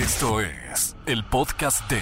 Esto es el podcast de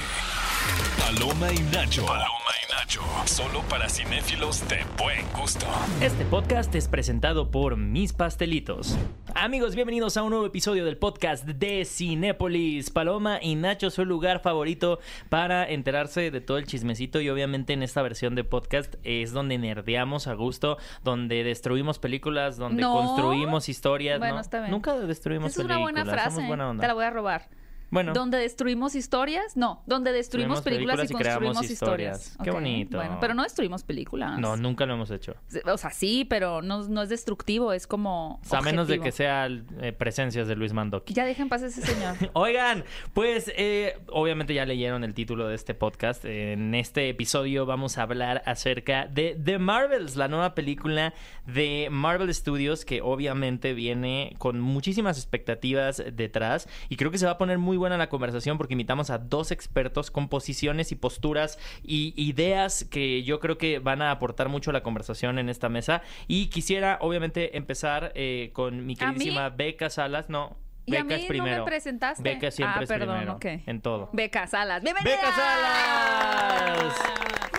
Paloma y Nacho. Paloma y Nacho. Solo para cinéfilos de buen gusto. Este podcast es presentado por Mis Pastelitos. Amigos, bienvenidos a un nuevo episodio del podcast de Cinépolis. Paloma y Nacho, su lugar favorito para enterarse de todo el chismecito y obviamente en esta versión de podcast es donde nerdeamos a gusto, donde destruimos películas, donde No. construimos historias. Bueno, ¿no? está bien. Nunca destruimos Esa es una películas. buena frase. buena onda. Te la voy a robar. Bueno, Donde destruimos historias, no, donde destruimos películas, y películas y construimos historias. historias. Qué bonito. Bueno, pero no destruimos películas. no, nunca lo hemos hecho. O sea, sí, pero no, no es destructivo, es como. O sea, a menos de que sean eh, presencias de Luis Mandoki. Ya dejen paz a ese señor. Oigan, pues eh, obviamente ya leyeron el título de este podcast. En este episodio vamos a hablar acerca de The Marvels, la nueva película de Marvel Studios que obviamente viene con muchísimas expectativas detrás y creo que se va a poner muy buena la conversación porque invitamos a dos expertos con posiciones y posturas y ideas que yo creo que van a aportar mucho a la conversación en esta mesa y quisiera obviamente empezar eh, con mi ¿A mí? querísima Beca Salas, no. ¿Y a Beca mí es no me primero. presentaste? Beca siempre Ah, es perdón, primero. ok. En todo. Beca Salas. ¡Bienvenida! ¡Beca Salas!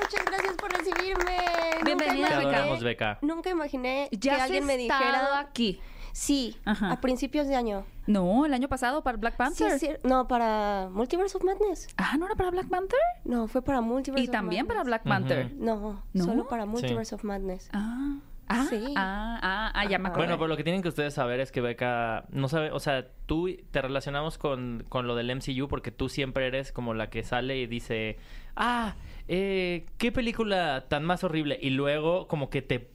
Muchas gracias por recibirme. Bienvenida, Nunca Te Beca. adoramos, Beca. Nunca imaginé Ya que alguien me dijera aquí. Sí Ajá. a principios de año. No, el año pasado para Black Sí, Panther. es cier- no, para Multiverse of Madness. Ah, ¿no era para Black Panther? No, fue para Multiverse Y of también para Madness. Black Panther. No, ¿No? solo para Multiverse of Madness. Ah. Ah, Sí. ah, ah, ah, ya me acordé. Bueno, pero lo que tienen que ustedes saber es que Beca no sabe, o sea, tú te relacionamos con, con lo del MCU porque tú siempre eres como la que sale y dice, ah, eh, qué película tan más horrible. Y luego como que te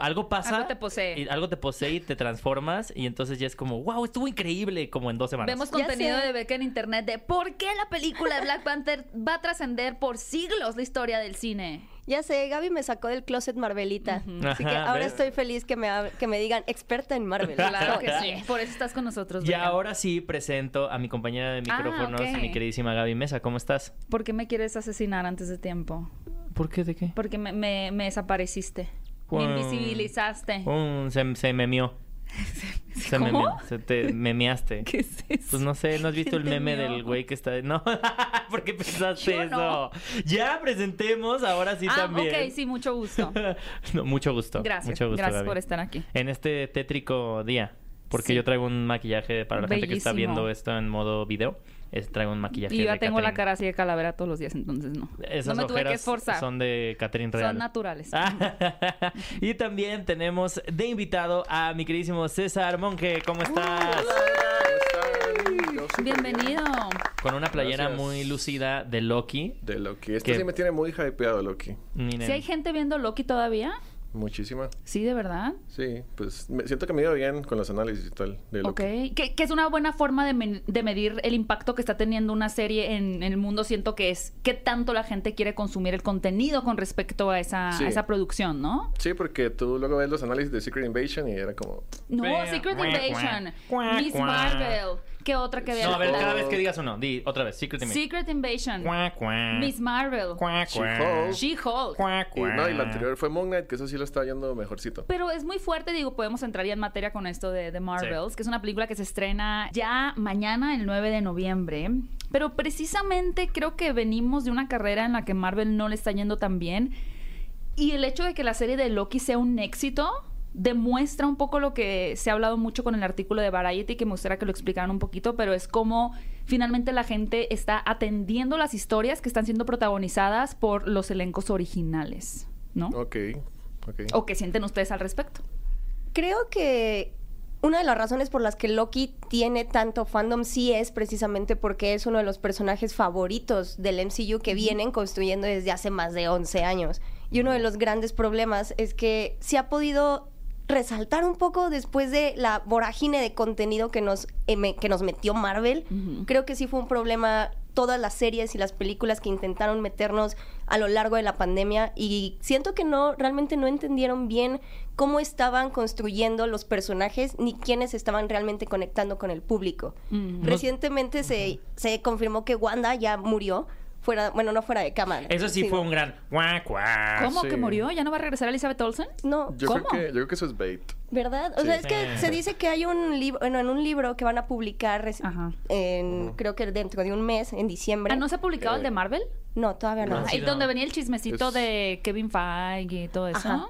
algo pasa. Algo te posee. Y algo te posee y te transformas y entonces ya es como, wow, estuvo increíble como en dos semanas. Vemos contenido de Beca en internet de por qué la película de Black Panther va a trascender por siglos la historia del cine. Ya sé, Gaby me sacó del closet Marvelita. Así que Ajá, ahora ¿ves? estoy feliz que me, que me digan experta en Marvel. Claro que sí. Por eso estás con nosotros. Y ahora sí presento a mi compañera de Ah, micrófonos, ok. mi queridísima Gaby Mesa. ¿Cómo estás? ¿Por qué me quieres asesinar antes de tiempo? ¿Por qué? ¿De qué? Porque me, me- me desapareciste. Me invisibilizaste. Se, se memió. Se ¿Cómo? memeó. Se te memeaste. ¿Qué es eso? Pues no sé, ¿no has visto el ¿Quién te meme del güey que está...? No, ¿por qué pensaste Yo eso? Ya presentemos, ahora sí ah, también. ok, sí, mucho gusto. No, mucho gusto. Gracias. Mucho gusto, Gracias Gaby. por estar aquí. En este tétrico día. Porque Sí. yo traigo un maquillaje para la gente que está viendo esto en modo video. Es- traigo un maquillaje Y yo ya de tengo la cara así de calavera todos los días, entonces no. Esas no me tuve que esforzar. son de Catherine Real. Son naturales. Ah, y también tenemos de invitado a mi queridísimo César Monge. ¿Cómo estás? Bienvenido. Con una playera Gracias. muy lucida de Loki. De Loki. Este sí me tiene muy hypeado, Loki. ¿Si hay gente viendo Loki todavía? Muchísima. Sí, de verdad. Sí, pues me, siento que me iba bien con los análisis y tal de Ok. Que, que es una buena forma de, men- de medir el impacto que está teniendo una serie en, en el mundo. Siento que es qué tanto la gente quiere consumir el contenido con respecto a esa, Sí. a esa producción, ¿no? Sí, porque tú luego ves los análisis de Secret Invasion y era como... No, Secret Invasion, Miss. Marvel. ¿Qué otra que había? No, a ver, cada vez que digas uno, di otra vez. Secret Invasion. Secret Invasion, Cuac, cuac. Miss Marvel. She-Hulk. She-Hulk. Y, no, y la anterior fue Moon Knight, que eso sí lo está yendo mejorcito. Pero es muy fuerte, digo, podemos entrar ya en materia con esto de The Marvels, que es una película que se estrena ya mañana, el 9 de noviembre. Pero precisamente creo que venimos de una carrera en la que Marvel no le está yendo tan bien. Y el hecho de que la serie de Loki sea un éxito demuestra un poco lo que se ha hablado mucho con el artículo de Variety, que me gustaría que lo explicaran un poquito, pero es como finalmente la gente está atendiendo las historias que están siendo protagonizadas por los elencos originales, ¿no? Ok, ok. ¿O qué sienten ustedes al respecto? Creo que una de las razones por las que Loki tiene tanto fandom sí es precisamente porque es uno de los personajes favoritos del MCU que vienen construyendo desde hace más de 11 años. Y uno de los grandes problemas es que se ha podido resaltar un poco después de la vorágine de contenido que nos, em- que nos metió Marvel. Creo que sí fue un problema todas las series y las películas que intentaron meternos a lo largo de la pandemia y siento que no realmente no entendieron bien cómo estaban construyendo los personajes ni quiénes estaban realmente conectando con el público. Ujú. Recientemente se, se confirmó que Wanda ya murió fuera, bueno, no fuera de cámara. Eso sí fue un gran cuac, cuac. ¿Cómo sí. que murió? ¿Ya no va a regresar Elizabeth Olsen? No, Yo ¿Cómo? creo, que, yo creo que eso es bait. ¿Verdad? O Sí. sea, es que se dice que hay un libro, bueno, en un libro que van a publicar Ajá. en, creo que dentro de un mes, en diciembre. Ah, ¿No se ha publicado el de Marvel? No, todavía no. No, Ahí sí, donde no. venía el chismecito Es- de Kevin Feige y todo eso. Ajá.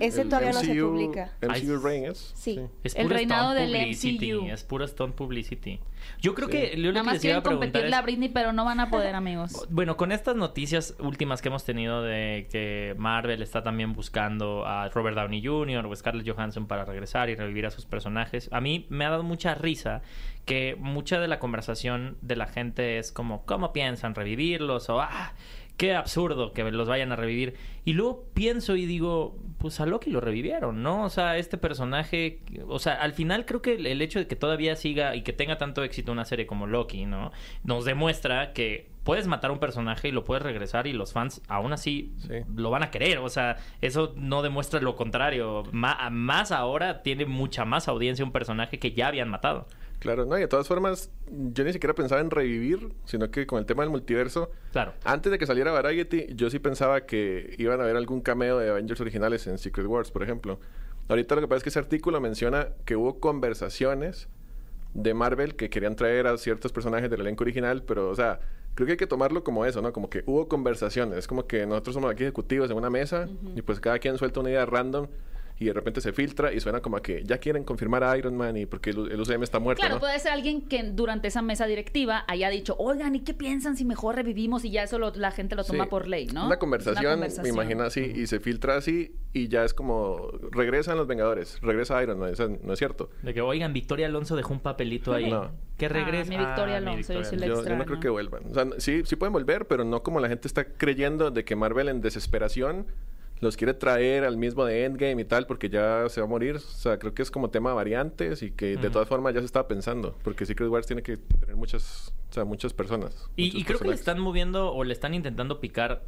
Ese El todavía no se publica. MCU Ay, Reign es. Sí. Es El reinado del publicity, MCU. Es puro stunt publicity. Yo creo Sí. que yo lo Nada que más les iba a quieren preguntar competirle a es- Britney, pero no van a poder, amigos. Bueno, con estas noticias últimas que hemos tenido de que Marvel está también buscando a Robert Downey Jr. o Scarlett Johansson para regresar y revivir a sus personajes, a mí me ha dado mucha risa que mucha de la conversación de la gente es como, ¿cómo piensan revivirlos? O, ah, qué absurdo que los vayan a revivir. Y luego pienso y digo, pues a Loki lo revivieron, ¿no? O sea, este personaje, o sea, al final creo que el- hecho de que todavía siga y que tenga tanto éxito una serie como Loki, ¿no? Nos demuestra que puedes matar a un personaje y lo puedes regresar y los fans aún así Sí. lo van a querer. O sea, eso no demuestra lo contrario. Más ahora tiene mucha más audiencia un personaje que ya habían matado. Claro, no, y de todas formas, yo ni siquiera pensaba en revivir, sino que con el tema del multiverso, Claro. antes de que saliera Variety, yo sí pensaba que iban a haber algún cameo de Avengers originales en Secret Wars, por ejemplo. Ahorita lo que pasa es que ese artículo menciona que hubo conversaciones de Marvel que querían traer a ciertos personajes del elenco original, pero, o sea, creo que hay que tomarlo como eso, ¿no? Como que hubo conversaciones. Es como que nosotros somos aquí ejecutivos en una mesa y pues cada quien suelta una idea random y de repente se filtra y suena como a que ya quieren confirmar a Iron Man y porque el, el UCM está muerto, Claro, ¿no? puede ser alguien que durante esa mesa directiva haya dicho, oigan, ¿y qué piensan si mejor revivimos? Y ya eso lo- la gente lo toma Sí. por ley, ¿no? Una conversación, Una me imagino así, y se filtra así, y ya es como, regresan los Vengadores, regresa Iron Man, eso no es cierto. De que, oigan, Victoria Alonso dejó un papelito ahí. No. Que Ah, regrese. mi Victoria Alonso, yo sí la Yo, yo no creo que vuelvan. O sea, sí, sí pueden volver, pero no como la gente está creyendo de que Marvel en desesperación los quiere traer al mismo de Endgame y tal, porque ya se va a morir. O sea, creo que es como tema de variantes y que de todas formas ya se estaba pensando, porque Secret Wars tiene que tener muchas, o sea, muchas personas. Y, y creo que le están moviendo o le están intentando picar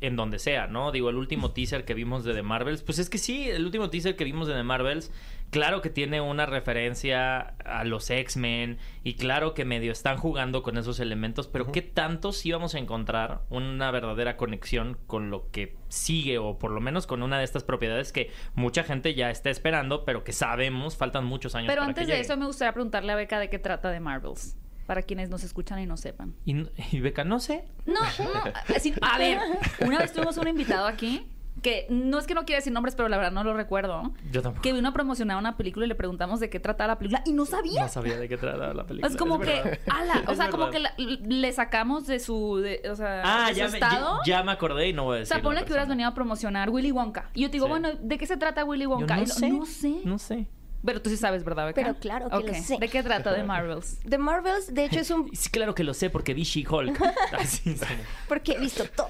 en donde sea, ¿no? Digo, el último teaser que vimos de The Marvels, pues es que sí, el último teaser que vimos de The Marvels, claro que tiene una referencia a los X-Men y claro que medio están jugando con esos elementos, pero ¿qué tanto sí vamos a encontrar una verdadera conexión con lo que sigue o por lo menos con una de estas propiedades que mucha gente ya está esperando, pero que sabemos faltan muchos años Pero para antes que de eso me gustaría preguntarle a Beca de qué trata de Marvels. Para quienes nos escuchan y no sepan. Y, y Beca, no sé. No, no. así- a ver, una vez tuvimos un invitado aquí que no es que no quiera decir nombres, pero la verdad no lo recuerdo. Yo tampoco. Que vino a promocionar una película y le preguntamos de qué trataba la película y no sabía. No sabía de qué trataba la película. Es como que, ala, o sea, como que la- le sacamos de su, de- o sea, Ah, de su ya me, estado. ya, ya me acordé y no voy a o decir. sea, ponle que hubieras venido a promocionar Willy Wonka. Y yo te digo, Sí. bueno, ¿de qué se trata Willy Yo Wonka? no, Y lo- sé, no sé. No sé. Pero tú sí sabes, ¿verdad, Beca? Pero claro que lo Ok. sé. ¿De qué trata de Marvels? The Marvels, de hecho, es un... Sí, claro que lo sé porque vi She-Hulk. Porque he visto todo.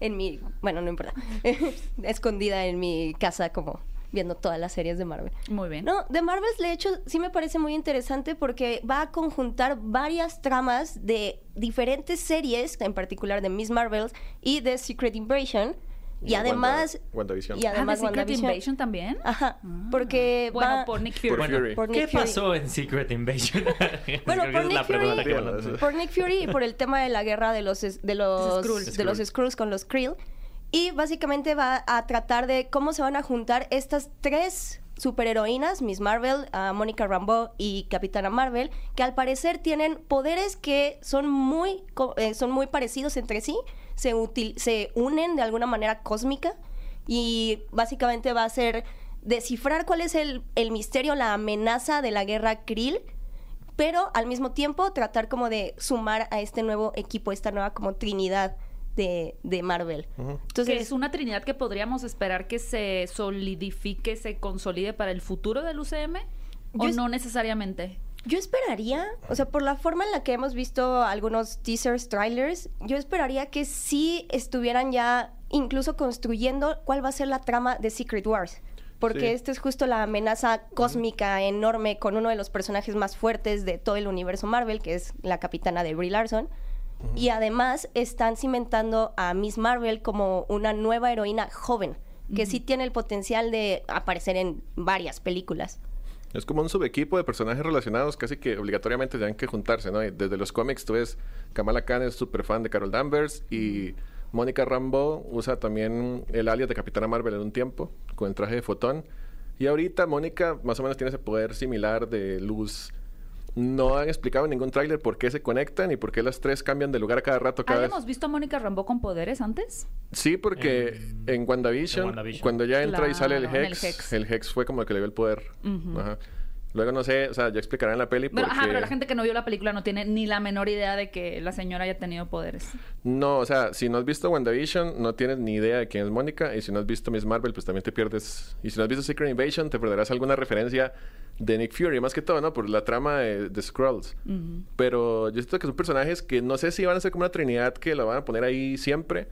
En mi... Bueno, no importa. Escondida en mi casa como viendo todas las series de Marvel. Muy bien. No, The Marvels, de hecho, sí me parece muy interesante porque va a conjuntar varias tramas de diferentes series, en particular de Miss Marvels y de Secret Invasion. Y, Y además... Wanda- WandaVision. Y Ah, además ¿de Secret. Invasion también? Ajá, Ah. porque Bueno, va... por Nick Fury. Por Bueno, Fury. por ¿Qué Nick Fury. pasó en Secret Invasion? Bueno, por Nick Fury- a por Nick Fury y por el tema de la guerra de los de los Skrulls. de los Skrull. Skrulls con los Krill y básicamente va a tratar de cómo se van a juntar estas tres superheroínas, Miss Marvel, ah, Mónica Rambeau y Capitana Marvel, que al parecer tienen poderes que son muy eh, son muy parecidos entre sí, se util- se unen de alguna manera cósmica y básicamente va a ser descifrar cuál es el, el misterio, la amenaza de la guerra Krill pero al mismo tiempo tratar como de sumar a este nuevo equipo, esta nueva como trinidad de, de Marvel. Entonces, que es una trinidad que podríamos esperar que se solidifique, se consolide para el futuro del UCM o Yo no necesariamente. Yo esperaría, o sea, por la forma en la que hemos visto algunos teasers, trailers, yo esperaría que sí estuvieran ya incluso construyendo cuál va a ser la trama de Secret Wars. Porque Sí. esta es justo la amenaza cósmica enorme con uno de los personajes más fuertes de todo el universo Marvel, que es la capitana de Brie Larson. Y además están cimentando a Miss Marvel como una nueva heroína joven, que sí tiene el potencial de aparecer en varias películas. Es como un subequipo de personajes relacionados, casi que obligatoriamente tienen que juntarse, ¿no? Y desde los cómics tú ves, Kamala Khan es súper fan de Carol Danvers y Mónica Rambeau usa también el alias de Capitana Marvel en un tiempo, con el traje de fotón. Y ahorita Mónica más o menos tiene ese poder similar de luz. No han explicado en ningún tráiler por qué se conectan y por qué las tres cambian de lugar a cada rato. Cada vez. ¿Habíamos visto a Mónica Rambeau con poderes antes? Sí, porque en, WandaVision, en WandaVision. cuando ya entra y sale el Hex, el Hex fue como el que le dio el poder. Ajá. Luego no sé, o sea, ya explicarán en la peli Pero, porque... ajá, pero la gente que no vio la película no tiene ni la menor idea de que la señora haya tenido poderes. No, o sea, si no has visto WandaVision, no tienes ni idea de quién es Mónica. Y si no has visto Miss Marvel, pues también te pierdes. Y si no has visto Secret Invasion, te perderás alguna referencia de Nick Fury, más que todo, ¿no? Por la trama de, de Skrulls. Pero yo siento que son personajes que no sé si van a ser como una trinidad que la van a poner ahí siempre.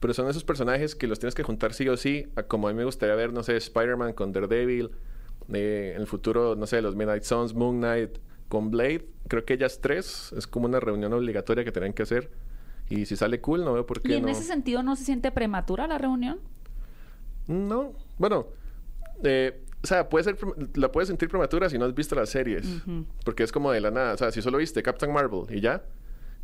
Pero son esos personajes que los tienes que juntar sí o sí. a como a mí me gustaría ver, no sé, Spider-Man con Daredevil. eh, en el futuro, no sé, los Midnight Suns, Moon Knight con Blade. Creo que ellas tres es como una reunión obligatoria que tienen que hacer. Y si sale cool, no veo por qué ¿Y en no. ese sentido no se siente prematura la reunión? No, bueno, eh, sea, puede ser, la puedes sentir prematura si no has visto las series, porque es como de la nada, o sea, si solo viste Captain Marvel y ya,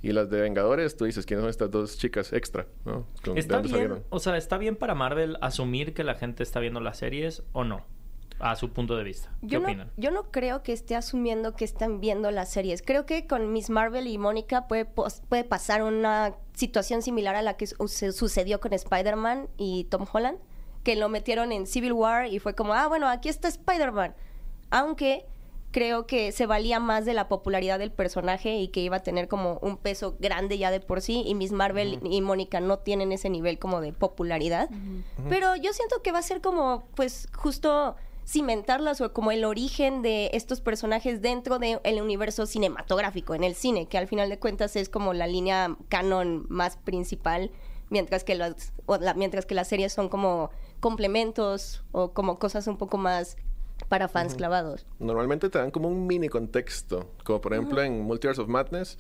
y las de Vengadores, tú dices, ¿quiénes son estas dos chicas extra? ¿no? Como, ¿de ¿Está dónde bien? salieron? O sea, ¿está bien para Marvel asumir que la gente está viendo las series o no? A su punto de vista. ¿Qué Yo no, opinan? yo no creo que esté asumiendo que están viendo las series. Creo que con Miss Marvel y Mónica puede, pos- puede pasar una situación similar a la que su- se sucedió con Spider-Man y Tom Holland, que lo metieron en Civil War y fue como, ah, bueno, aquí está Spider-Man. Aunque creo que se valía más de la popularidad del personaje y que iba a tener como un peso grande ya de por sí y Miss Marvel y Mónica no tienen ese nivel como de popularidad. Pero yo siento que va a ser como, pues, justo cimentarlas o como el origen de estos personajes dentro del universo cinematográfico, en el cine, que al final de cuentas es como la línea canon más principal, mientras que las, o la- mientras que las series son como complementos o como cosas un poco más para fans clavados. Normalmente te dan como un mini contexto, como por ejemplo en Multiverse of Madness,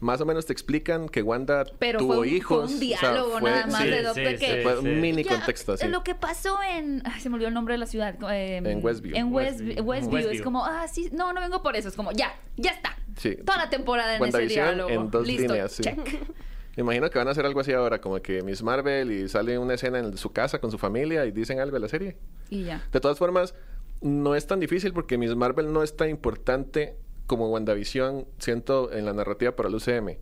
más o menos te explican que Wanda Pero tuvo fue un, hijos. fue un o sea, diálogo fue- nada más sí, de, sí, de sí, que... fue sí. un mini Ya, contexto así. Lo que pasó en... ay, se me olvidó el nombre de la ciudad. eh, En Westview. En West- Westview. Westview. Es Westview. como, ah, sí, no, no vengo por eso. Es como, ya, ya está. Sí. Toda la temporada en ese diálogo. en dos Listo, líneas, sí. check. Me imagino que van a hacer algo así ahora, como que Miss Marvel y sale una escena en su casa con su familia y dicen algo de la serie. Y ya. De todas formas, no es tan difícil porque Miss Marvel no es tan importante como WandaVision, siento, en la narrativa para el UCM.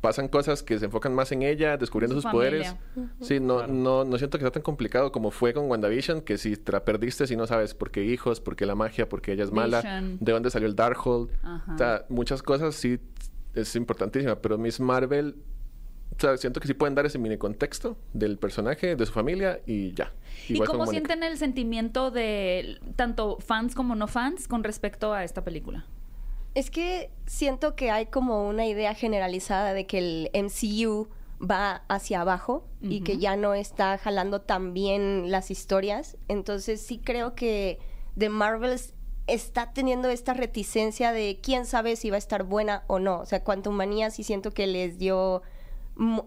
Pasan cosas que se enfocan más en ella, descubriendo Su sus familia. poderes. Sí, no, no, no siento que sea tan complicado como fue con WandaVision, que si te la perdiste, si no sabes por qué hijos, por qué la magia, por qué ella es mala, Vision. de dónde salió el Darkhold. Ajá. O sea, muchas cosas sí es importantísima, pero Miss Marvel, o sea, siento que sí pueden dar ese mini contexto del personaje, de su familia y ya. ¿Y Igual cómo sienten el sentimiento de tanto fans como no fans con respecto a esta película? Es que siento que hay como una idea generalizada de que el MCU va hacia abajo y que ya no está jalando tan bien las historias. Entonces sí creo que The Marvels está teniendo esta reticencia de quién sabe si va a estar buena o no. O sea, Quantumania sí siento que les dio...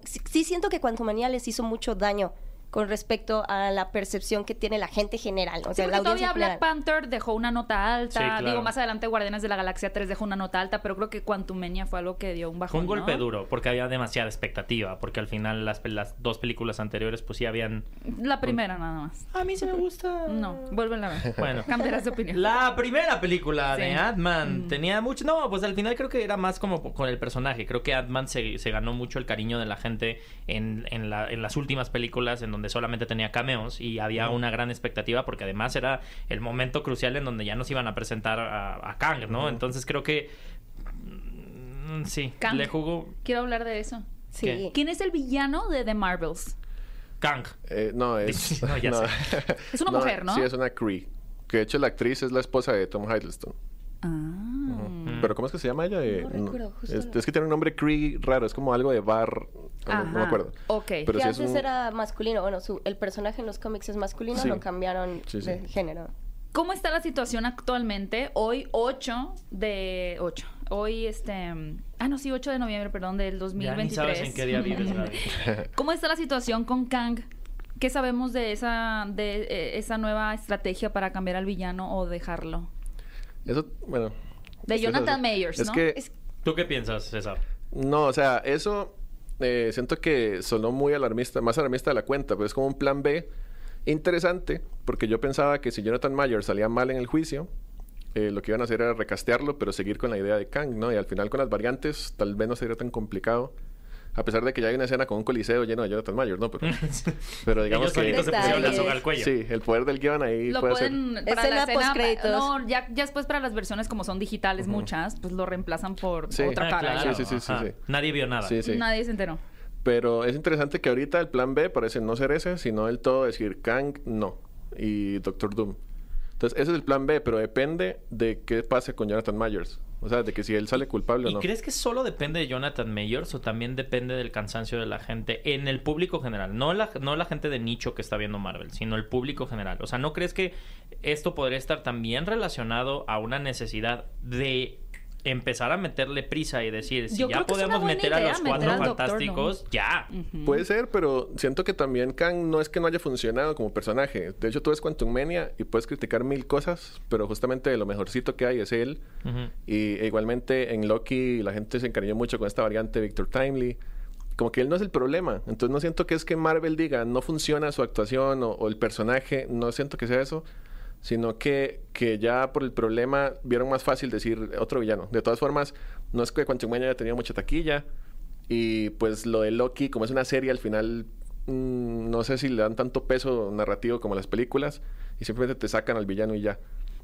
sí siento que Quantumania les hizo mucho daño con respecto a la percepción que tiene la gente general. O Sí, sea, la porque audiencia todavía Black general. Panther dejó una nota alta. Sí, claro. Digo, más adelante Guardianes de la Galaxia 3 dejó una nota alta, pero creo que Quantumania fue algo que dio un bajón. Fue un golpe ¿no? duro porque había demasiada expectativa. Porque al final las, las dos películas anteriores, pues sí habían. La primera nada más. A mí sí me gusta. No, vuelven a ver. Bueno. Cambiarás de opinión. La primera película Sí. de Ant-Man Mm. tenía mucho. No, pues al final creo que era más como con el personaje. Creo que Ant-Man se, se ganó mucho el cariño de la gente en, en, la- en las últimas películas, en donde solamente tenía cameos y había una gran expectativa, porque además era el momento crucial en donde ya nos iban a presentar a, a Kang, ¿no? Entonces creo que. mm, Sí, Kang. le jugó Quiero hablar de eso. Sí. ¿Qué? ¿Quién es el villano de The Marvels? Kang. Eh, no, es... No, ya sé. Es una mujer, ¿no? Sí, es una Cree. Que de hecho la actriz es la esposa de Tom Hiddleston. Ah. Pero ¿cómo es que se llama ella? Eh, No recuerdo, justo es, es que tiene un nombre Cree raro. Es como algo de bar. No, no me Ajá. acuerdo. Ok. Pero que sí antes un- era masculino. Bueno, su, el personaje en los cómics es masculino, Sí. lo cambiaron Sí, sí. de género. ¿Cómo está la situación actualmente? Hoy 8 de 8. Hoy este ah no, sí, 8 de noviembre, perdón, del Ya 2023. ni sabes en qué día vives. ¿Cómo está la situación con Kang? ¿Qué sabemos de esa de eh, esa nueva estrategia para cambiar al villano o dejarlo? Eso, bueno. De que Jonathan Mayers, Es ¿no? que... Es- ¿Tú qué piensas, César? No, o sea, eso eh, siento que sonó muy alarmista, más alarmista de la cuenta, pero es como un plan B. Interesante, porque yo pensaba que si Jonathan Mayer salía mal en el juicio, eh, lo que iban a hacer era recastearlo, pero seguir con la idea de Kang, ¿no? Y al final con las variantes tal vez no sería tan complicado. A pesar de que ya hay una escena con un coliseo lleno de Jonathan Mayer, ¿no? Pero, pero digamos que... se pusieron la soga al cuello. Sí, el poder del guion ahí Lo puede ser... pueden para Escena la escena, postcréditos. no, ya, ya después para las versiones como son digitales muchas, pues lo reemplazan por Sí. otra Ah, cara. claro. Sí, sí, sí, sí, Ajá. sí. Nadie vio nada. Sí, sí. Nadie se enteró. Pero es interesante que ahorita el plan B parece no ser ese, sino del todo decir Kang, no. Y Doctor Doom. Entonces, ese es el plan B, pero depende de qué pase con Jonathan Myers. O sea, de que si él sale culpable o ¿Y no. crees que solo depende de Jonathan Mayers o también depende del cansancio de la gente en el público general? No la, no la gente de nicho que está viendo Marvel, sino el público general. O sea, ¿no crees que esto podría estar también relacionado a una necesidad de empezar a meterle prisa y decir, si Yo ya podemos meter a los cuatro fantásticos, ya. Puede ser, pero siento que también Kang no es que no haya funcionado como personaje. De hecho, tú ves Quantum Mania y puedes criticar mil cosas, pero justamente lo mejorcito que hay es él. Y e igualmente en Loki la gente se encariñó mucho con esta variante Victor Timely. Como que él no es el problema. Entonces no siento que es que Marvel diga no funciona su actuación o, o el personaje. No siento que sea eso. Sino que, que ya por el problema vieron más fácil decir otro villano. De todas formas, no es que Quantum Mania haya tenido mucha taquilla. Y pues lo de Loki, como es una serie, al final mm, no sé si le dan tanto peso narrativo como las películas. Y simplemente te sacan al villano y ya.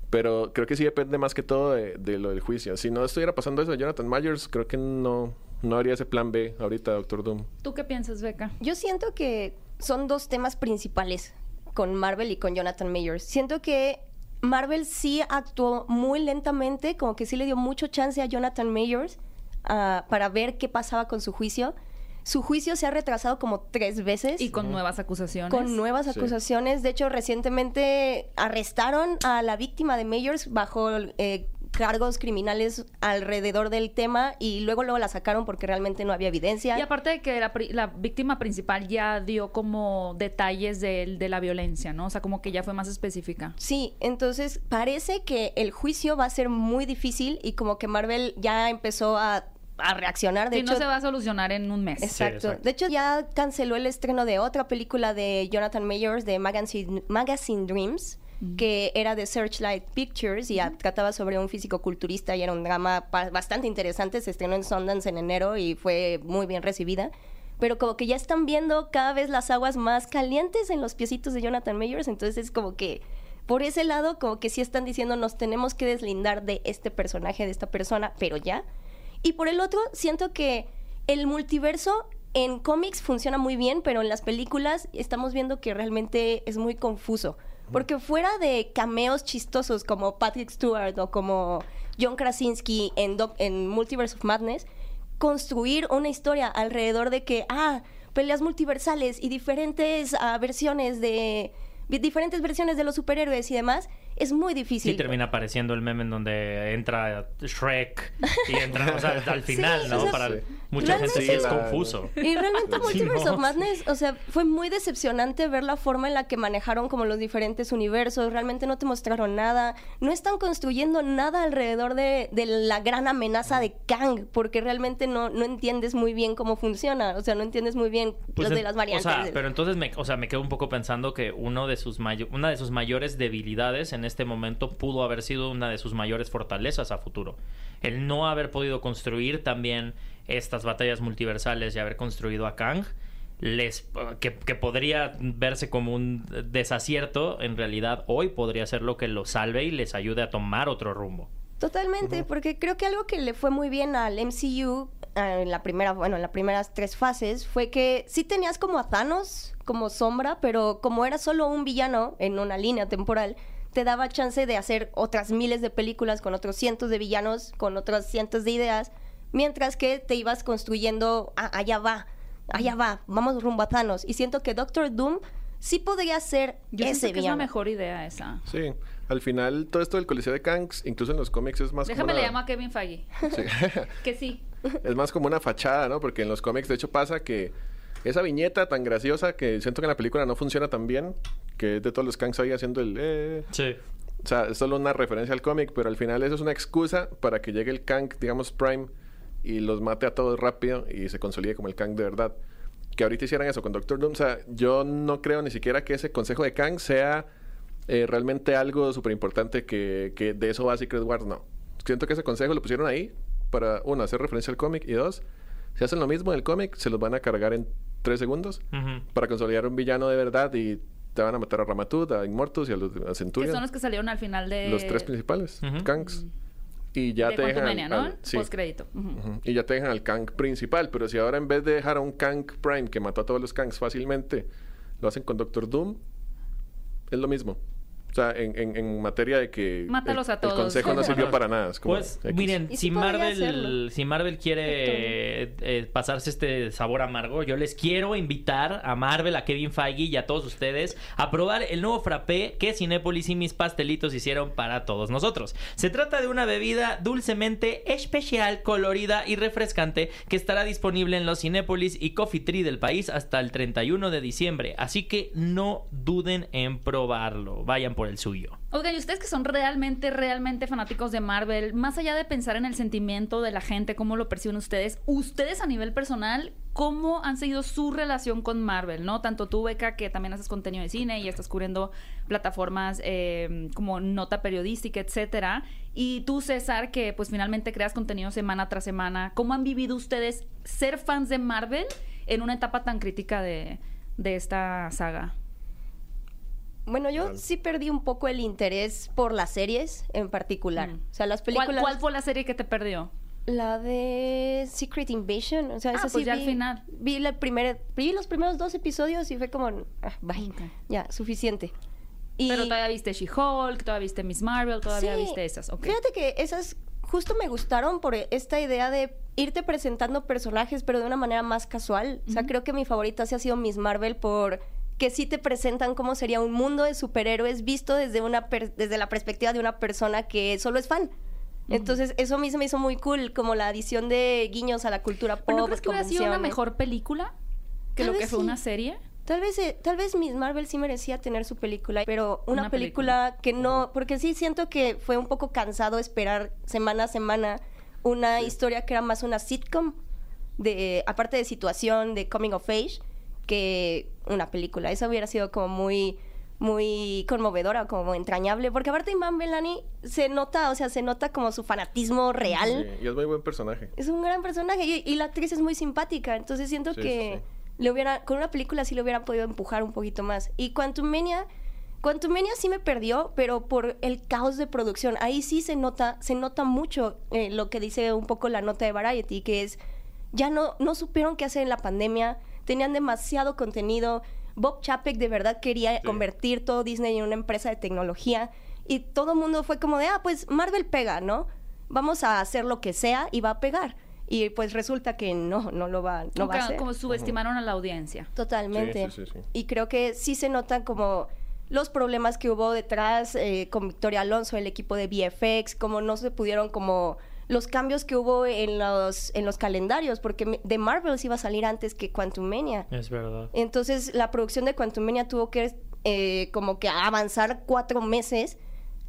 Pero creo que sí depende más que todo de, de lo del juicio. Si no estuviera pasando eso de Jonathan Myers, creo que no, no habría ese plan B ahorita, Doctor Doom. ¿Tú qué piensas, Beca? Yo siento que son dos temas principales con Marvel y con Jonathan Mayers. Siento que Marvel sí actuó muy lentamente, como que sí le dio mucho chance a Jonathan Mayers ah, para ver qué pasaba con su juicio. Su juicio se ha retrasado como tres veces. Y con nuevas acusaciones. con nuevas Sí. acusaciones. De hecho, recientemente arrestaron a la víctima de Mayors bajo eh, cargos criminales alrededor del tema y luego luego la sacaron porque realmente no había evidencia. Y aparte de que la, pri- la víctima principal ya dio como detalles de, de la violencia, ¿no? O sea, como que ya fue más específica. Sí, entonces parece que el juicio va a ser muy difícil y como que Marvel ya empezó a, a reaccionar. De Si hecho, no se va a solucionar en un mes. Exacto. exacto. De hecho, ya canceló el estreno de otra película de Jonathan Mayers de Magazine, Magazine Dreams, que era de Searchlight Pictures y trataba sobre un físico-culturista y era un drama bastante interesante. Se estrenó en Sundance en enero y fue muy bien recibida. Pero como que ya están viendo cada vez las aguas más calientes en los piecitos de Jonathan Mayers, entonces es como que por ese lado como que sí están diciendo nos tenemos que deslindar de este personaje, de esta persona, pero ya. Y por el otro, siento que el multiverso en cómics funciona muy bien, pero en las películas estamos viendo que realmente es muy confuso. Porque fuera de cameos chistosos como Patrick Stewart o como John Krasinski en, Doc- en Multiverse of Madness, construir una historia alrededor de que, ah, peleas multiversales y diferentes ah, versiones de diferentes versiones de los superhéroes y demás, es muy difícil. Sí termina apareciendo el meme en donde entra Shrek y entra, o sea, al final, Sí, ¿no? o sea, Para Sí. mucha gente sí es confuso. Y realmente Sí, Multiverse no. of Madness, o sea, fue muy decepcionante ver la forma en la que manejaron como los diferentes universos. Realmente no te mostraron nada. No están construyendo nada alrededor de, de la gran amenaza de Kang, porque realmente no, no entiendes muy bien cómo funciona. O sea, no entiendes muy bien Pues lo de las variantes. O sea, pero entonces me, o sea, me quedo un poco pensando que uno de sus mayo- una de sus mayores debilidades en este momento pudo haber sido una de sus mayores fortalezas a futuro. El no haber podido construir también estas batallas multiversales y haber construido a Kang les que, que podría verse como un desacierto en realidad hoy podría ser lo que lo salve y les ayude a tomar otro rumbo Totalmente, porque creo que algo que le fue muy bien al MCU eh, en la primera, bueno, en las primeras tres fases fue que sí tenías como a Thanos como sombra, pero como era solo un villano en una línea temporal, te daba chance de hacer otras miles de películas con otros cientos de villanos, con otras cientos de ideas, mientras que te ibas construyendo, ah, allá va, allá va, vamos rumbo a Thanos. Y siento que Doctor Doom sí podría ser Yo ese siento que es la villano. mejor idea esa. Sí, al final todo esto del Coliseo de Kangs, incluso en los cómics es más Déjame como le una- llamo a Kevin Feige. Sí. que sí. es más como una fachada, ¿no? Porque en los cómics de hecho pasa que esa viñeta tan graciosa que siento que en la película no funciona tan bien, que es de todos los Kangs ahí haciendo el... eh, sí O sea, es solo una referencia al cómic, pero al final eso es una excusa para que llegue el Kang, digamos, Prime, y los mate a todos rápido y se consolide como el Kang de verdad. que ahorita hicieran eso con Doctor Doom. O sea, yo no creo ni siquiera que ese consejo de Kang sea eh, realmente algo súper importante que, que de eso va Secret Wars. No. Siento que ese consejo lo pusieron ahí para, uno, hacer referencia al cómic y dos, si hacen lo mismo en el cómic, se los van a cargar en tres segundos para consolidar un villano de verdad y te van a matar a Ramatut, a Immortus y a, los, a Que Centurion. son los que salieron al final de... Los tres principales. Kangs. Y ya de te dejan. Al- ¿no? al- sí. Postcrédito. Ujú. Ujú. Y ya te dejan al Kang principal. Pero si ahora en vez de dejar a un Kang Prime que mató a todos los Kangs fácilmente, lo hacen con Doctor Doom, es lo mismo. O sea, en, en, en materia de que Mátalos el, a todos. el consejo no sirvió para nada. Es como Pues X. miren, si Marvel, si Marvel quiere eh, eh, pasarse este sabor amargo, yo les quiero invitar a Marvel, a Kevin Feige y a todos ustedes a probar el nuevo frappé que Cinépolis y mis pastelitos hicieron para todos nosotros. Se trata de una bebida dulcemente especial, colorida y refrescante que estará disponible en los Cinépolis y Coffee Tree del país hasta el 31 de diciembre, así que no duden en probarlo. Vayan por el suyo. Oigan, y ustedes que son realmente, realmente fanáticos de Marvel, más allá de pensar en el sentimiento de la gente, cómo lo perciben ustedes, ustedes a nivel personal, ¿cómo han seguido su relación con Marvel? ¿No? Tanto tú, Beca, que también haces contenido de cine y estás cubriendo plataformas eh, como nota periodística, etcétera. Y tú, César, que pues finalmente creas contenido semana tras semana. ¿Cómo han vivido ustedes ser fans de Marvel en una etapa tan crítica de esta saga? Bueno, yo Vale. sí perdí un poco el interés por las series en particular. Mm. O sea, las ¿Cuál, películas... cuál fue la serie que te perdió? La de Secret Invasion, o sea, Ah, esa pues sí ya al vi- final. Vi, la primera, vi los primeros dos episodios y fue como, ah, bye, ya, suficiente. Y Pero todavía viste She-Hulk, todavía viste Miss Marvel, todavía Sí, viste esas. Fíjate que esas justo me gustaron por esta idea de irte presentando personajes, pero de una manera más casual. O sea, creo que mi favorita sí ha sido Miss Marvel por que sí te presentan cómo sería un mundo de superhéroes visto desde una per- desde la perspectiva de una persona que solo es fan. Entonces, eso a mí se me hizo muy cool, como la adición de guiños a la cultura pop. ¿Pero no crees que hubiera sido una mejor película que Tal lo que fue sí. una serie? Tal vez, eh, tal vez Miss Marvel sí merecía tener su película, pero una, Una película, que no, porque sí siento que fue un poco cansado esperar semana a semana una historia que era más una sitcom, de aparte de situación, de coming of age, que una película. Esa hubiera sido como muy muy conmovedora, como entrañable, porque aparte Iman Belani se nota, o sea, se nota como su fanatismo real. Sí, y es muy buen personaje. Es un gran personaje y, y la actriz es muy simpática, entonces siento Sí, que sí, le hubiera con una película sí le hubiera podido empujar un poquito más. Y Quantumania Quantumania sí me perdió, pero por el caos de producción. Ahí sí se nota, se nota mucho eh, lo que dice un poco la nota de Variety, que es ya no, no supieron qué hacer en la pandemia, tenían demasiado contenido. Bob Chapek de verdad quería Sí. convertir todo Disney en una empresa de tecnología y todo el mundo fue como de, ah, pues Marvel pega, ¿no? Vamos a hacer lo que sea y va a pegar. Y pues resulta que no, no lo va, no va a Como- hacer. como subestimaron a la audiencia. Totalmente. Sí, sí, sí, sí. Y creo que sí se notan como los problemas que hubo detrás eh, con Victoria Alonso, el equipo de VFX, como no se pudieron como los cambios que hubo en los en los calendarios, porque de Marvel iba a salir antes que Quantumania. Es verdad. Entonces la producción de Quantumania tuvo que eh, como que avanzar cuatro meses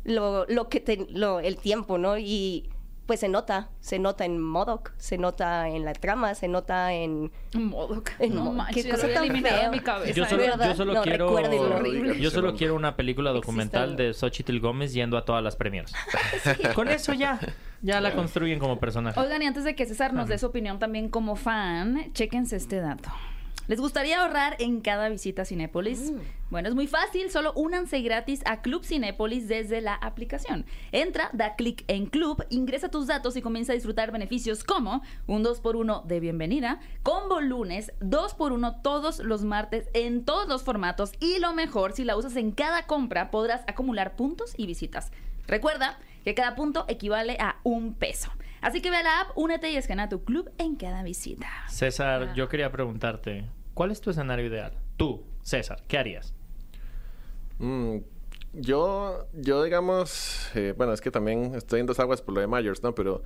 lo, lo que te- lo, el tiempo, ¿no? Y pues se nota, se nota en Modoc, se nota en la trama, se nota en Modo. En No modo. manches, Qué cosa tan eliminado fea. mi cabeza. Yo solo, ¿verdad? yo solo No, quiero yo solo Sí. quiero una película documental de Xochitl Gómez yendo a todas las premiers. Con eso ya, ya la construyen como personaje. Oigan, y antes de que César nos dé su opinión también como fan, chéquense este dato. ¿Les gustaría ahorrar en cada visita a Cinépolis? Bueno, es muy fácil, solo únanse gratis a Club Cinépolis desde la aplicación. Entra, da clic en Club, ingresa tus datos y comienza a disfrutar beneficios como un 2x1 de bienvenida, combo lunes, 2x1 todos los martes en todos los formatos y lo mejor, si la usas en cada compra podrás acumular puntos y visitas. Recuerda que cada punto equivale a un peso. Así que ve a la app, únete y escanea tu club en cada visita. César, yo quería preguntarte, ¿cuál es tu escenario ideal? Tú, César, ¿qué harías? Mm, yo, yo digamos, eh, bueno, es que también estoy en dos aguas por lo de Myers, ¿no? Pero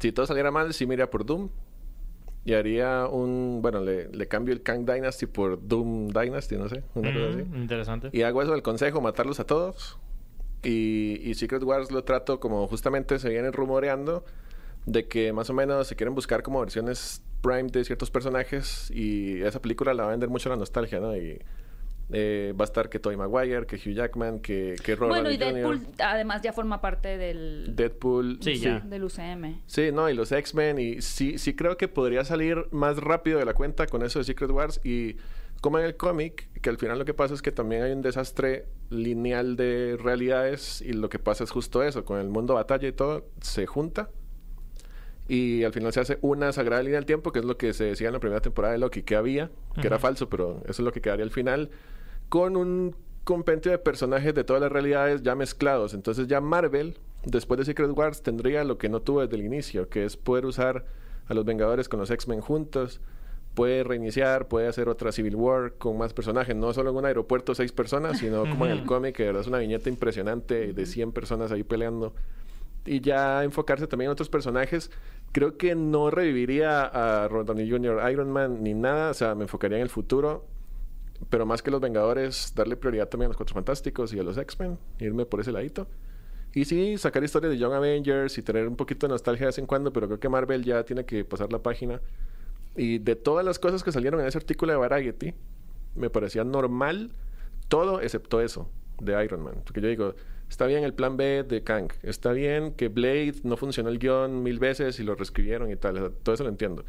si todo saliera mal, sí me iría por Doom. Y haría un, bueno, le, le cambio el Kang Dynasty por Doom Dynasty, no sé, una cosa así. Interesante. Y hago eso del consejo, matarlos a todos. Y, y Secret Wars lo trato como justamente se vienen rumoreando de que más o menos se quieren buscar como versiones prime de ciertos personajes y esa película la va a vender mucho la nostalgia, ¿no? Y eh, va a estar que Tobey Maguire, que Hugh Jackman, que, que Robert Bueno, y Downey Jr., Deadpool además ya forma parte del, Deadpool. Sí, ya. del UCM. Sí, no, y los X-Men, y sí, sí creo que podría salir más rápido de la cuenta con eso de Secret Wars, y como en el cómic, que al final lo que pasa es que también hay un desastre lineal de realidades, y lo que pasa es justo eso, con el mundo batalla y todo, se junta, y al final se hace una sagrada línea del tiempo, que es lo que se decía en la primera temporada de Loki, que había, que era falso, pero eso es lo que quedaría al final, con un compendio de personajes de todas las realidades ya mezclados. Entonces ya Marvel, después de Secret Wars, tendría lo que no tuvo desde el inicio, que es poder usar a los Vengadores con los X-Men juntos, puede reiniciar, puede hacer otra Civil War con más personajes, no solo en un aeropuerto seis personas, sino como en el cómic, que de verdad es una viñeta impresionante de 100 personas ahí peleando. Y ya enfocarse también en otros personajes. Creo que no reviviría a Robert Downey Jr., Iron Man, ni nada. O sea, me enfocaría en el futuro. Pero más que los Vengadores, darle prioridad también a los Cuatro Fantásticos y a los X-Men. Irme por ese ladito. Y sí, sacar historias de Young Avengers y tener un poquito de nostalgia de vez en cuando, pero creo que Marvel ya tiene que pasar la página. Y de todas las cosas que salieron en ese artículo de Variety, me parecía normal todo excepto eso de Iron Man. Porque yo digo, está bien el plan B de Kang, está bien que Blade no funcionó el guion mil veces y lo reescribieron y tal, o sea, todo eso lo entiendo.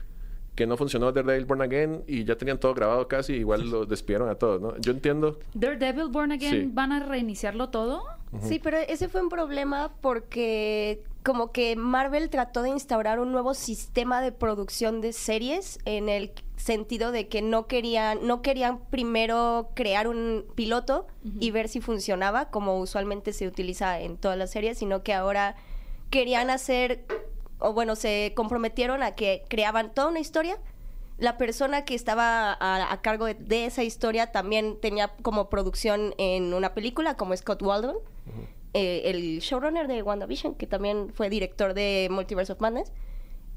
Que no funcionó Daredevil Born Again y ya tenían todo grabado casi, igual lo despidieron a todos, ¿no? Yo entiendo. Daredevil Born Again, Sí. ¿van a reiniciarlo todo? Sí, pero ese fue un problema porque como que Marvel trató de instaurar un nuevo sistema de producción de series en el sentido de que no querían no querían primero crear un piloto y ver si funcionaba como usualmente se utiliza en todas las series, sino que ahora querían hacer o bueno, se comprometieron a que creaban toda una historia la persona que estaba a, a cargo de, de esa historia también tenía como producción en una película como Scott Waldron, eh, el showrunner de WandaVision, que también fue director de Multiverse of Madness.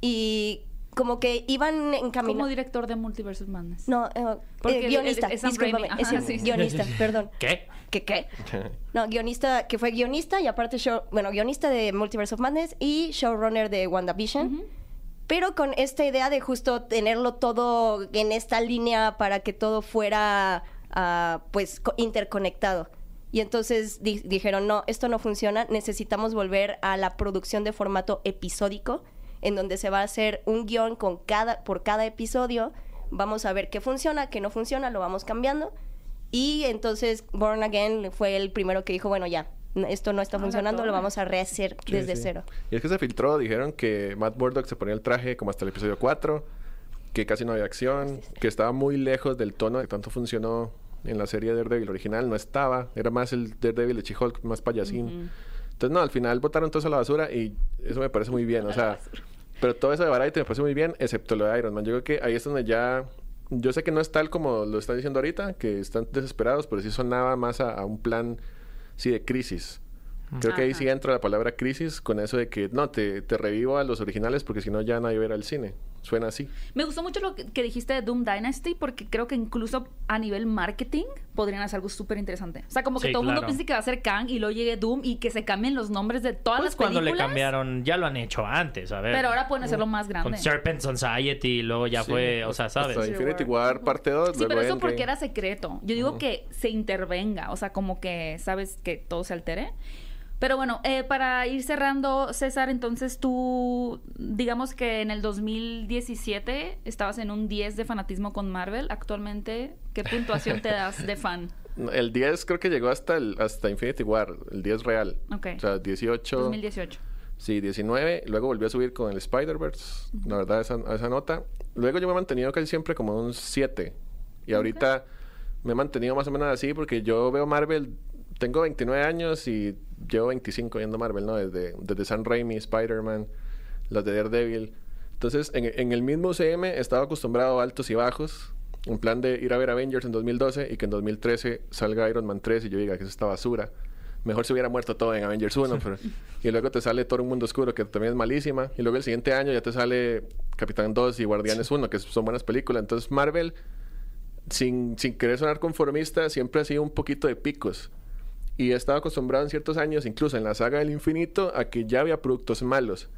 Y como que iban en camino. Como director de Multiverse of Madness. No, eh, Porque eh, guionista. el- discúlpame, Raimi. es Ajá, el sí. guionista, perdón. ¿Qué? ¿Qué qué? No, guionista, que fue guionista y aparte, show, bueno, guionista de Multiverse of Madness y showrunner de WandaVision. Pero con esta idea de justo tenerlo todo en esta línea para que todo fuera, ah, pues, co- interconectado. Y entonces di- dijeron, no, esto no funciona, necesitamos volver a la producción de formato episódico, en donde se va a hacer un guion con cada, por cada episodio, vamos a ver qué funciona, qué no funciona, lo vamos cambiando. Y entonces Born Again fue el primero que dijo, bueno, ya, esto no está funcionando, lo vamos a rehacer Sí, desde sí. cero. Y es que se filtró, dijeron que Matt Murdock se ponía el traje como hasta el episodio 4, que casi no había acción, que estaba muy lejos del tono que tanto funcionó en la serie Daredevil original, no estaba, era más el Daredevil de She-Hulk, más payasín. Entonces, no, al final botaron todo eso a la basura y eso me parece muy bien, o sea, pero todo eso de Variety me parece muy bien, excepto lo de Iron Man. Yo creo que ahí es donde ya, yo sé que no es tal como lo están diciendo ahorita, que están desesperados, pero sí sonaba más a, a un plan, sí, de crisis. Creo que ahí sí entra la palabra crisis con eso de que no, te, te revivo a los originales porque si no ya nadie verá el cine. Suena así. Me gustó mucho lo que, que dijiste de Doom Dynasty porque creo que incluso a nivel marketing podrían hacer algo súper interesante. O sea, como que Sí, todo el mundo claro. piensa que va a ser Kang y luego llegue Doom y que se cambien los nombres de todas Pues las cuando películas. le cambiaron, ya lo han hecho antes, a ver. Pero ahora pueden hacerlo más Con grande. Serpent Society, y luego ya Sí. fue, o sea, ¿sabes? Hasta Infinity War parte 2, Sí, pero eso Endgame. porque era secreto. Yo digo que se intervenga, o sea, como que sabes que todo se altere. Pero bueno, eh, para ir cerrando, César, entonces tú, digamos que en el 2017 estabas en un 10 de fanatismo con Marvel. Actualmente, ¿qué puntuación te das de fan? El 10 creo que llegó hasta el, hasta Infinity War, el 10 real. Ok. O sea, 18. 2018. Sí, 19. Luego volvió a subir con el Spider-Verse. La verdad, esa, esa nota. Luego yo me he mantenido casi siempre como un 7. Y ahorita me he mantenido más o menos así porque yo veo Marvel. Tengo 29 años y llevo 25 viendo Marvel, ¿no? Desde, desde Sam Raimi, Spider-Man, las de Daredevil. Entonces, en, en el mismo CM estaba acostumbrado a altos y bajos. En plan de ir a ver Avengers en 2012 y que en 2013 salga Iron Man 3 y yo diga que es esta basura. Mejor se hubiera muerto todo en Avengers 1. pero- y luego te sale Thor Un Mundo Oscuro, que también es malísima. Y luego el siguiente año ya te sale Capitán 2 y Guardianes 1, que son buenas películas. Entonces Marvel, sin, sin querer sonar conformista, siempre ha sido un poquito de picos. Y he estado acostumbrado en ciertos años, incluso en la saga del infinito, a que ya había productos malos.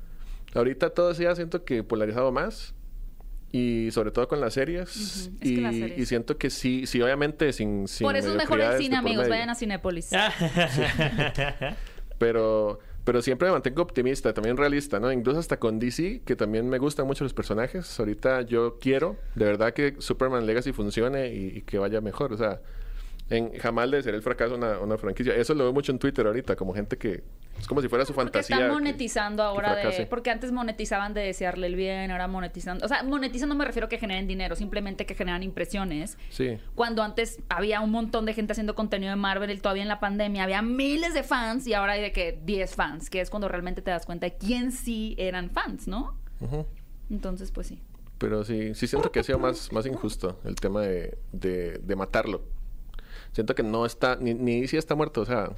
Ahorita todo se ha siento que polarizado más. Y sobre todo con las series. Ujú. Es y, las series- y siento que sí, sí, obviamente sin... sin Por eso es mejor el cine, amigos. Vayan a Cinépolis. Pero, pero siempre me mantengo optimista, también realista, ¿no? Incluso hasta con DC, que también me gustan mucho los personajes. Ahorita yo quiero, de verdad, que Superman Legacy funcione y, y que vaya mejor. O sea, en, jamás le será el fracaso a una, una franquicia. Eso lo veo mucho en Twitter ahorita, como gente que... Es como si fuera su Porque fantasía. están que- monetizando ahora de... Porque antes monetizaban de desearle el bien, ahora monetizando... O sea, monetizando me refiero a que generen dinero, simplemente que generan impresiones. Sí. Cuando antes había un montón de gente haciendo contenido de Marvel y todavía en la pandemia había miles de fans y ahora hay de que 10 fans, que es cuando realmente te das cuenta de quién sí eran fans, ¿no? Entonces, pues sí. Pero sí, sí siento que ha sido más, más injusto el tema de, de, de matarlo. Siento que no está, ni, ni si está muerto, o sea,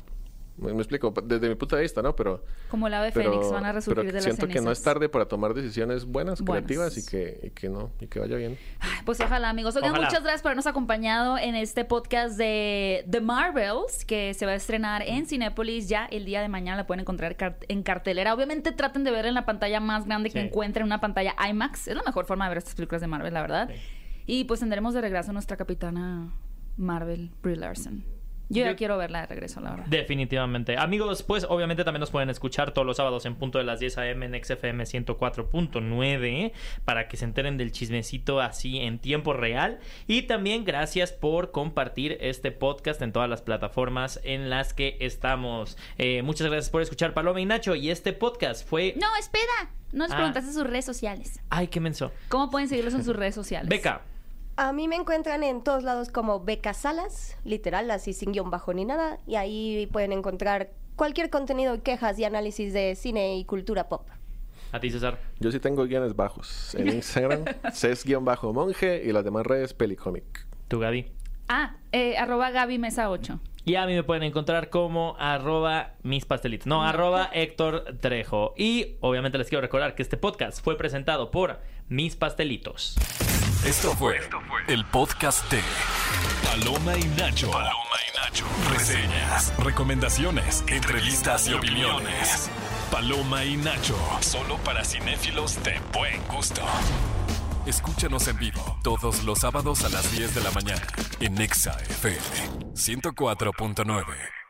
me, me explico, desde mi punto de vista, ¿no? Pero, Como el ave pero, fénix van a resurgir pero de las siento que no es tarde para tomar decisiones buenas, Buenas. creativas y que, y que no, y que vaya bien. Pues ojalá, amigos. Oigan, Ojalá. muchas gracias por habernos acompañado en este podcast de The Marvels, que se va a estrenar en Cinépolis ya el día de mañana. La pueden encontrar en cartelera. Obviamente traten de ver en la pantalla más grande que encuentren, una pantalla IMAX. Es la mejor forma de ver estas películas de Marvel, la verdad. Sí. Y pues tendremos de regreso a nuestra capitana Marvel, Brie Larson. Yo ya quiero verla de regreso, la verdad. Definitivamente. Amigos, pues obviamente también nos pueden escuchar todos los sábados en punto de las 10 a.m. en XFM 104.9 para que se enteren del chismecito así en tiempo real. Y también gracias por compartir este podcast en todas las plataformas en las que estamos. Eh, muchas gracias por escuchar Paloma y Nacho. Y este podcast fue... No, espera. No les Ah. preguntaste sus redes sociales. Ay, qué menso. ¿Cómo pueden seguirlos en sus redes sociales? Beca. A mí me encuentran en todos lados como Beca Salas, literal, así sin guion bajo ni nada. Y ahí pueden encontrar cualquier contenido, quejas y análisis de cine y cultura pop. A ti, César. Yo sí tengo guiones bajos. En Instagram, ces-monje y las demás redes, Pelicomic. Tu Gaby. Ah, eh, arroba Gaby Mesa 8. Y a mí me pueden encontrar como arroba mis pastelitos. No, arroba Héctor Trejo. Y obviamente les quiero recordar que este podcast fue presentado por Mis Pastelitos. Esto fue el podcast de Paloma y Nacho. Paloma y Nacho. Reseñas, recomendaciones, entrevistas y opiniones. Paloma y Nacho. Solo para cinéfilos de buen gusto. Escúchanos en vivo todos los sábados a las 10 de la mañana en Exa FM 104.9.